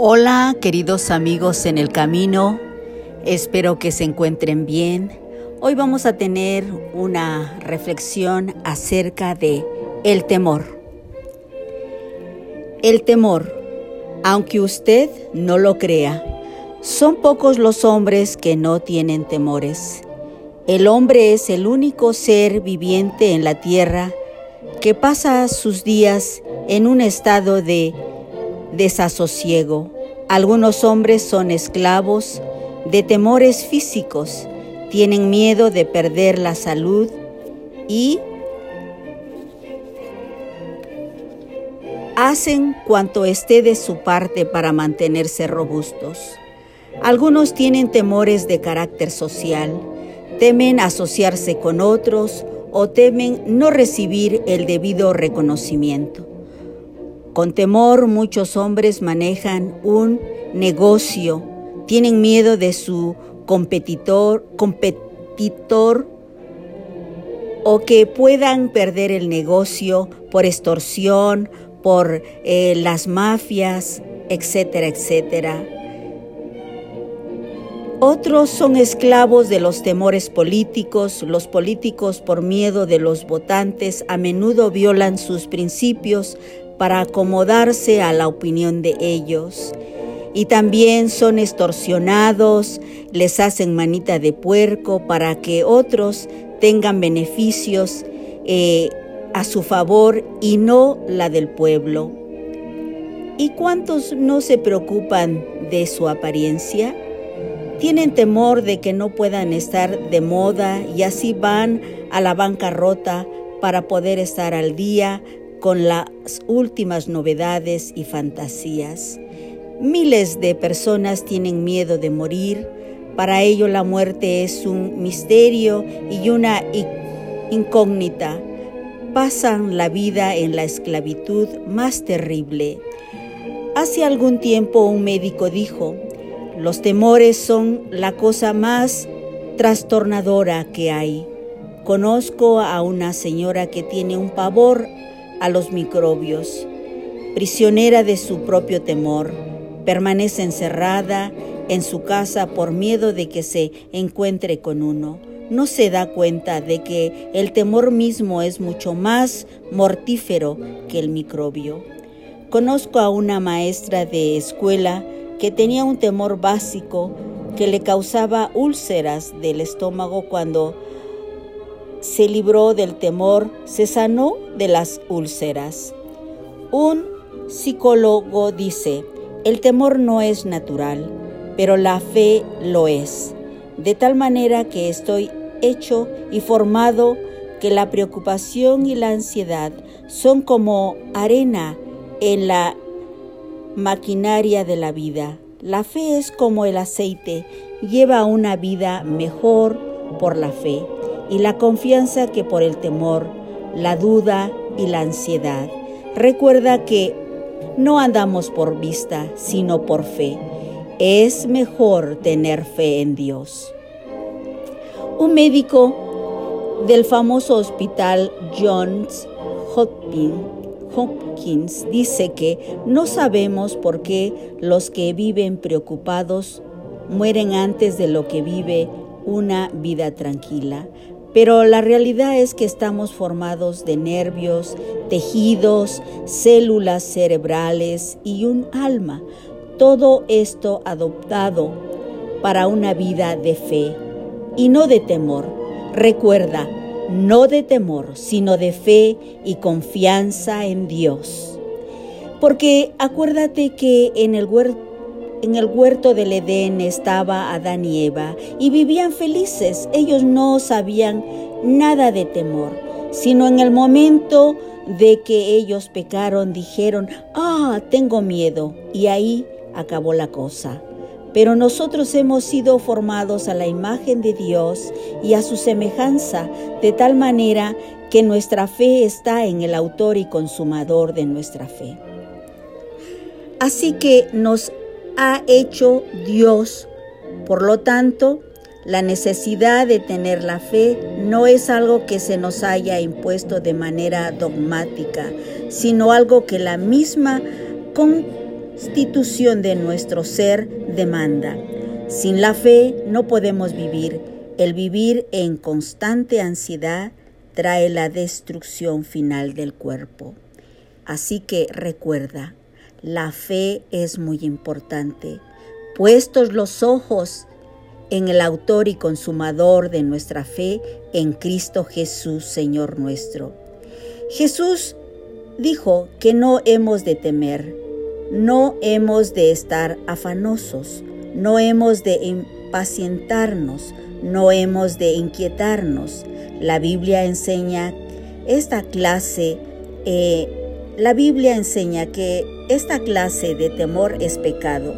Hola queridos amigos en el camino, espero que se encuentren bien. Hoy vamos a tener una reflexión acerca de el temor. El temor, aunque usted no lo crea, son pocos los hombres que no tienen temores. El hombre es el único ser viviente en la tierra que pasa sus días en un estado de desasosiego. Algunos hombres son esclavos de temores físicos, tienen miedo de perder la salud y hacen cuanto esté de su parte para mantenerse robustos. Algunos tienen temores de carácter social, temen asociarse con otros o temen no recibir el debido reconocimiento. Con temor muchos hombres manejan un negocio, tienen miedo de su competidor, o que puedan perder el negocio por extorsión, por eh, las mafias, etcétera, etcétera. Otros son esclavos de los temores políticos. Los políticos, por miedo de los votantes, a menudo violan sus principios para acomodarse a la opinión de ellos. Y también son extorsionados, les hacen manita de puerco para que otros tengan beneficios eh, a su favor y no la del pueblo. ¿Y cuántos no se preocupan de su apariencia? Tienen temor de que no puedan estar de moda y así van a la bancarrota para poder estar al día con las últimas novedades y fantasías. Miles de personas tienen miedo de morir. Para ello la muerte es un misterio y una incógnita. Pasan la vida en la esclavitud más terrible. Hace algún tiempo un médico dijo, los temores son la cosa más trastornadora que hay. Conozco a una señora que tiene un pavor a los microbios, prisionera de su propio temor. Permanece encerrada en su casa por miedo de que se encuentre con uno. No se da cuenta de que el temor mismo es mucho más mortífero que el microbio. Conozco a una maestra de escuela que tenía un temor básico que le causaba úlceras del estómago cuando se libró del temor, se sanó de las úlceras. Un psicólogo dice, el temor no es natural, pero la fe lo es, de tal manera que estoy hecho y formado que la preocupación y la ansiedad son como arena en la maquinaria de la vida. La fe es como el aceite, lleva una vida mejor por la fe y la confianza que por el temor, la duda y la ansiedad. Recuerda que no andamos por vista, sino por fe. Es mejor tener fe en Dios. Un médico del famoso hospital Johns Hopkins dice que no sabemos por qué los que viven preocupados mueren antes de lo que vive una vida tranquila. Pero la realidad es que estamos formados de nervios, tejidos, células cerebrales y un alma. Todo esto adoptado para una vida de fe y no de temor. Recuerda, no de temor, sino de fe y confianza en Dios. Porque acuérdate que en el huerto en el huerto del Edén estaba Adán y Eva y vivían felices. Ellos no sabían nada de temor, sino en el momento de que ellos pecaron dijeron, ah, tengo miedo. Y ahí acabó la cosa. Pero nosotros hemos sido formados a la imagen de Dios y a su semejanza, de tal manera que nuestra fe está en el autor y consumador de nuestra fe. Así que nos ha hecho Dios. Por lo tanto, la necesidad de tener la fe no es algo que se nos haya impuesto de manera dogmática, sino algo que la misma con constitución de nuestro ser demanda. Sin la fe no podemos vivir. El vivir en constante ansiedad trae la destrucción final del cuerpo. Así que recuerda, la fe es muy importante. Puestos los ojos en el autor y consumador de nuestra fe, en Cristo Jesús, Señor nuestro. Jesús dijo que no hemos de temer, no hemos de estar afanosos, no hemos de impacientarnos, no hemos de inquietarnos. La Biblia enseña esta clase, eh, la Biblia enseña que esta clase de temor es pecado.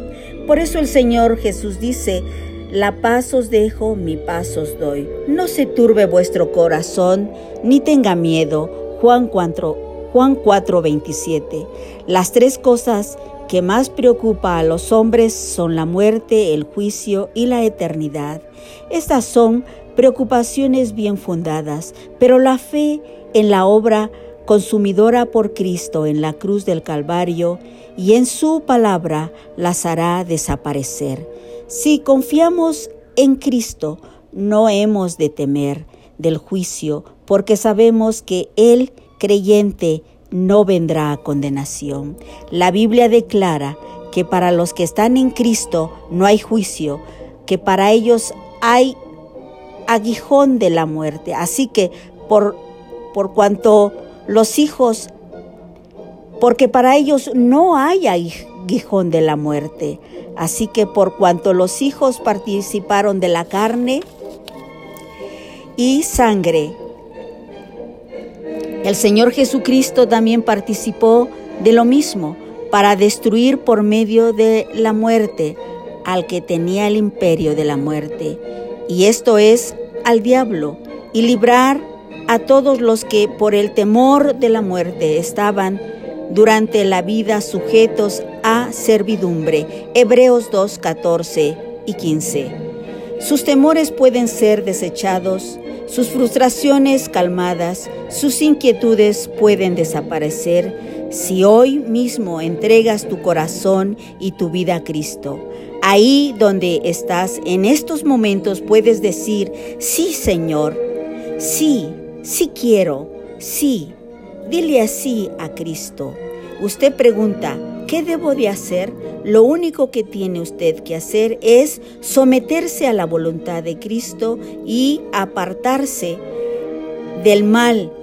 Por eso el Señor Jesús dice, la paz os dejo, mi paz os doy. No se turbe vuestro corazón, ni tenga miedo. Juan 4, Juan 4, 27. Las tres cosas que más preocupa a los hombres son la muerte, el juicio y la eternidad. Estas son preocupaciones bien fundadas, pero la fe en la obra consumidora por Cristo en la cruz del Calvario y en su palabra las hará desaparecer. Si confiamos en Cristo, no hemos de temer del juicio, porque sabemos que el creyente no vendrá a condenación. La Biblia declara que para los que están en Cristo no hay juicio, que para ellos hay aguijón de la muerte. Así que por, por cuanto los hijos, porque para ellos no hay aguijón de la muerte. Así que por cuanto los hijos participaron de la carne y sangre, el Señor Jesucristo también participó de lo mismo para destruir por medio de la muerte al que tenía el imperio de la muerte, y esto es al diablo, y librar a todos los que por el temor de la muerte estaban durante la vida sujetos a servidumbre. Hebreos 2, 14 y 15. Sus temores pueden ser desechados, sus frustraciones calmadas, sus inquietudes pueden desaparecer si hoy mismo entregas tu corazón y tu vida a Cristo. Ahí donde estás en estos momentos puedes decir, sí Señor, sí, sí quiero, sí, Dile así a Cristo. Usted pregunta, ¿qué debo de hacer? Lo único que tiene usted que hacer es someterse a la voluntad de Cristo y apartarse del mal,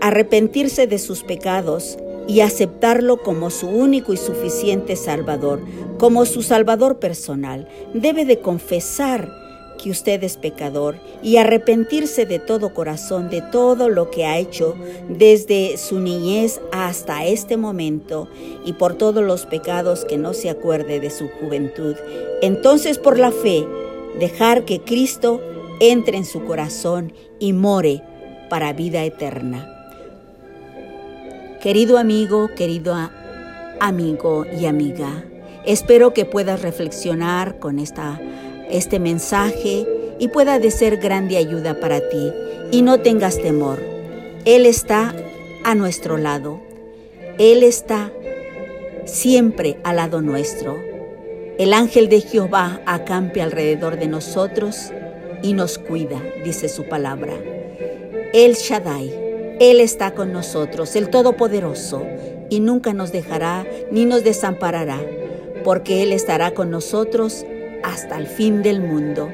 arrepentirse de sus pecados y aceptarlo como su único y suficiente Salvador, como su Salvador personal. Debe de confesar que usted es pecador y arrepentirse de todo corazón de todo lo que ha hecho desde su niñez hasta este momento y por todos los pecados que no se acuerde de su juventud. Entonces por la fe dejar que Cristo entre en su corazón y more para vida eterna. Querido amigo, querido amigo y amiga, espero que puedas reflexionar con esta este mensaje y pueda de ser grande ayuda para ti. Y no tengas temor. Él está a nuestro lado. Él está siempre al lado nuestro. El ángel de Jehová acampe alrededor de nosotros y nos cuida, dice su palabra. El Shaddai, Él está con nosotros, el Todopoderoso, y nunca nos dejará ni nos desamparará, porque Él estará con nosotros hasta el fin del mundo.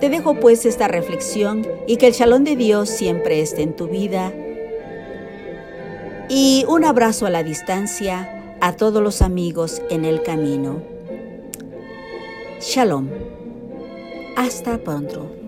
Te dejo pues esta reflexión y que el shalom de Dios siempre esté en tu vida. Y un abrazo a la distancia a todos los amigos en el camino. Shalom. Hasta pronto.